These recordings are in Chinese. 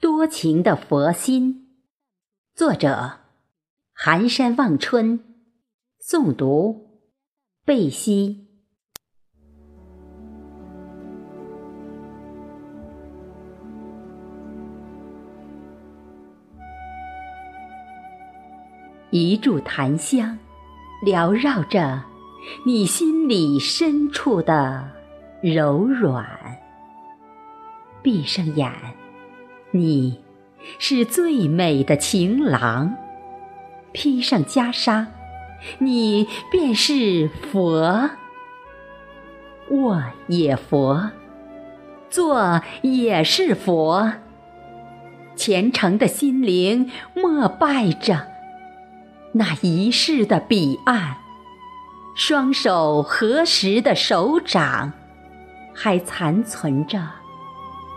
多情的佛心，作者：寒山望春，诵读：贝西。一柱檀香，缭绕着你心里深处的柔软。闭上眼。你是最美的情郎，披上袈裟，你便是佛。卧也佛，坐也是佛。虔诚的心灵膜拜着那一世的彼岸，双手合十的手掌，还残存着。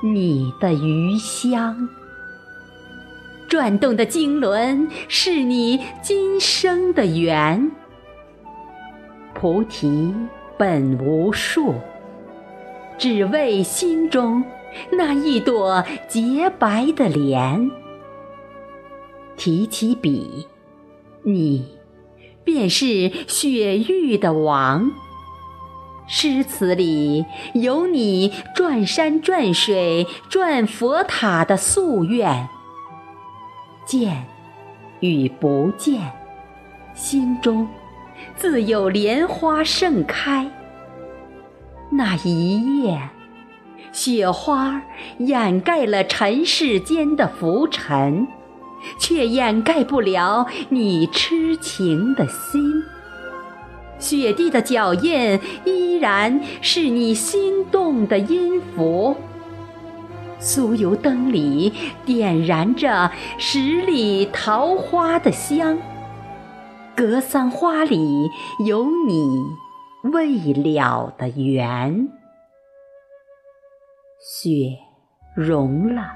你的余香，转动的经轮是你今生的缘。菩提本无树，只为心中那一朵洁白的莲。提起笔，你便是雪域的王。诗词里有你转山转水转佛塔的夙愿，见与不见，心中自有莲花盛开。那一夜，雪花掩盖了尘世间的浮尘，却掩盖不了你痴情的心。雪地的脚印依然是你心动的音符，酥油灯里点燃着十里桃花的香，格桑花里有你未了的缘。雪融了，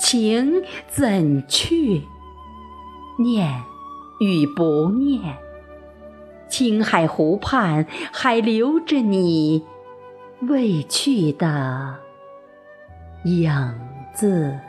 情怎去？念与不念？青海湖畔还留着你未去的影子。